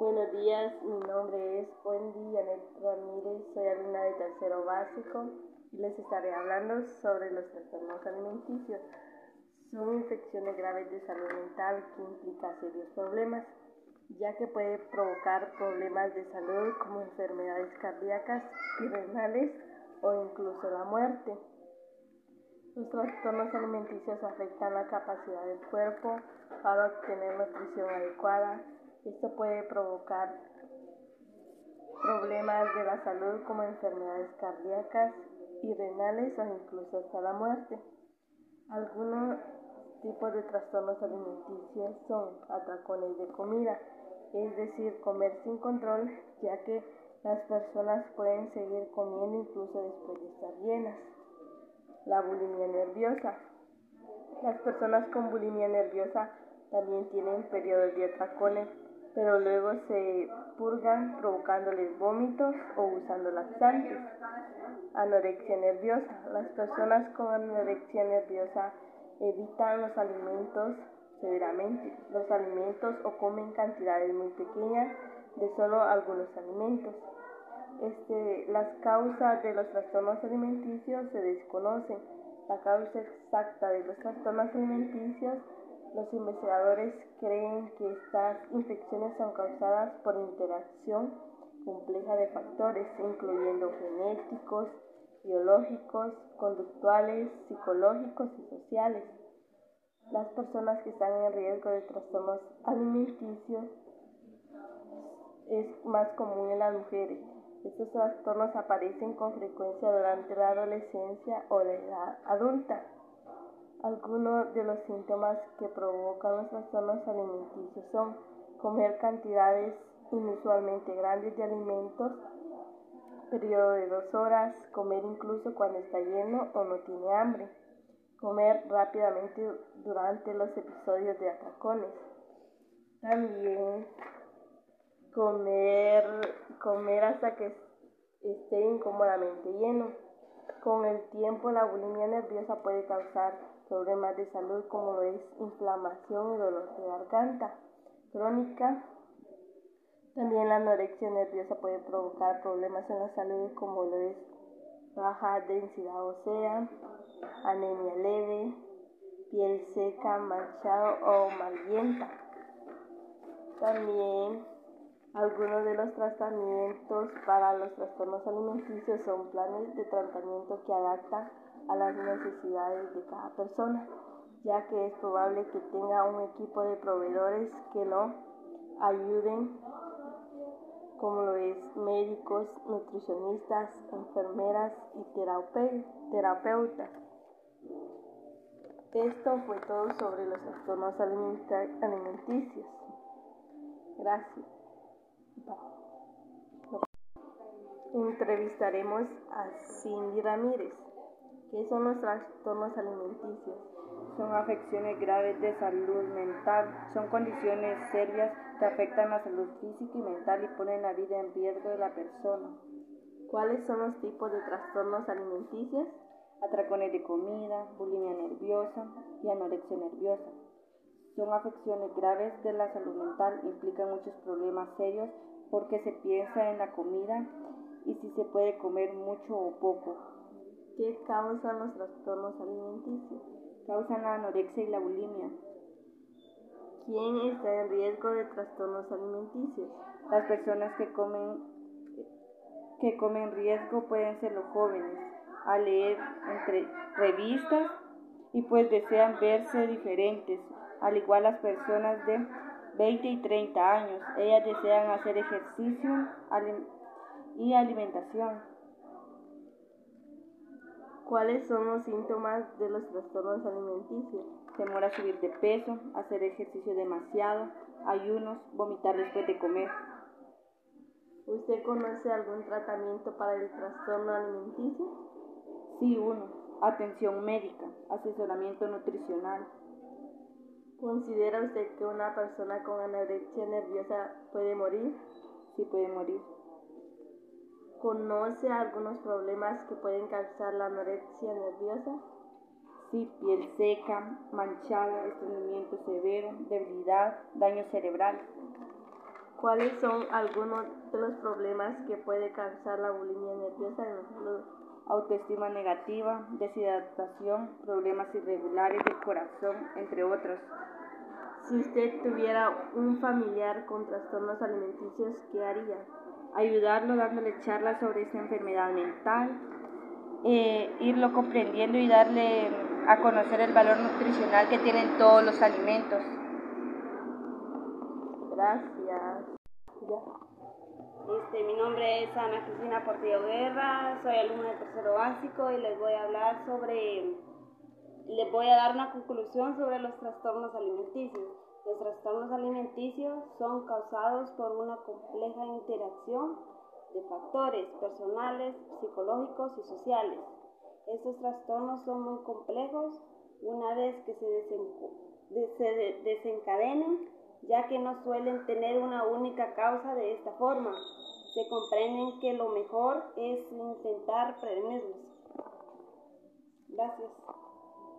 Buenos días, mi nombre es Wendy Janet Ramírez, soy alumna de tercero básico y les estaré hablando sobre los trastornos alimenticios. Son infecciones graves de salud mental que implican serios problemas, ya que puede provocar problemas de salud como enfermedades cardíacas y renales o incluso la muerte. Los trastornos alimenticios afectan la capacidad del cuerpo para obtener nutrición adecuada. Esto puede provocar problemas de la salud como enfermedades cardíacas y renales o incluso hasta la muerte. Algunos tipos de trastornos alimenticios son atracones de comida, es decir, comer sin control, ya que las personas pueden seguir comiendo incluso después de estar llenas la bulimia nerviosa. Las personas con bulimia nerviosa también tienen periodos de atracones, pero luego se purgan provocándoles vómitos o usando laxantes. Anorexia nerviosa. Las personas con anorexia nerviosa evitan los alimentos severamente, los alimentos o comen cantidades muy pequeñas de solo algunos alimentos. Este, las causas de los trastornos alimenticios se desconocen. La causa exacta de los trastornos alimenticios, los investigadores creen que estas infecciones son causadas por interacción compleja de factores, incluyendo genéticos, biológicos, conductuales, psicológicos y sociales. Las personas que están en riesgo de trastornos alimenticios es más común en las mujeres estos trastornos aparecen con frecuencia durante la adolescencia o la edad adulta. Algunos de los síntomas que provocan los trastornos alimenticios son comer cantidades inusualmente grandes de alimentos, periodo de dos horas, comer incluso cuando está lleno o no tiene hambre, comer rápidamente durante los episodios de atracones. También comer, comer hasta que esté incómodamente lleno. Con el tiempo la bulimia nerviosa puede causar problemas de salud como lo es inflamación y dolor de garganta crónica. También la anorexia nerviosa puede provocar problemas en la salud como lo es baja densidad ósea, anemia leve, piel seca, manchado o malienta. También algunos de los tratamientos para los trastornos alimenticios son planes de tratamiento que adaptan a las necesidades de cada persona, ya que es probable que tenga un equipo de proveedores que lo ayuden, como lo es médicos, nutricionistas, enfermeras y terapeutas. Esto fue todo sobre los trastornos alimenticios. Gracias. Entrevistaremos a Cindy Ramírez. ¿Qué son los trastornos alimenticios? Son afecciones graves de salud mental. Son condiciones serias que afectan la salud física y mental y ponen la vida en riesgo de la persona. ¿Cuáles son los tipos de trastornos alimenticios? Atracones de comida, bulimia nerviosa y anorexia nerviosa. Son afecciones graves de la salud mental, implican muchos problemas serios porque se piensa en la comida y si se puede comer mucho o poco. ¿Qué causan los trastornos alimenticios? Causan la anorexia y la bulimia. ¿Quién está en riesgo de trastornos alimenticios? Las personas que comen que comen riesgo pueden ser los jóvenes, a leer entre revistas y pues desean verse diferentes, al igual las personas de 20 y 30 años. Ellas desean hacer ejercicio y alimentación. ¿Cuáles son los síntomas de los trastornos alimenticios? Temor a subir de peso, hacer ejercicio demasiado, ayunos, vomitar después de comer. ¿Usted conoce algún tratamiento para el trastorno alimenticio? Sí, uno. Atención médica, asesoramiento nutricional, ¿Considera usted que una persona con anorexia nerviosa puede morir? Sí, puede morir. ¿Conoce algunos problemas que pueden causar la anorexia nerviosa? Sí, piel seca, manchada, estreñimiento severo, debilidad, daño cerebral. ¿Cuáles son algunos de los problemas que puede causar la bulimia nerviosa? Autoestima negativa, deshidratación, problemas irregulares del corazón, entre otros. Si usted tuviera un familiar con trastornos alimenticios, ¿qué haría? Ayudarlo dándole charlas sobre esta enfermedad mental, eh, irlo comprendiendo y darle a conocer el valor nutricional que tienen todos los alimentos. Gracias. Este, mi nombre es Ana Cristina Portillo Guerra, soy alumna de tercero básico y les voy a hablar sobre, les voy a dar una conclusión sobre los trastornos alimenticios. Los trastornos alimenticios son causados por una compleja interacción de factores personales, psicológicos y sociales. Estos trastornos son muy complejos una vez que se, se desencadenen ya que no suelen tener una única causa de esta forma. Se comprenden que lo mejor es intentar prevenirlos. Gracias.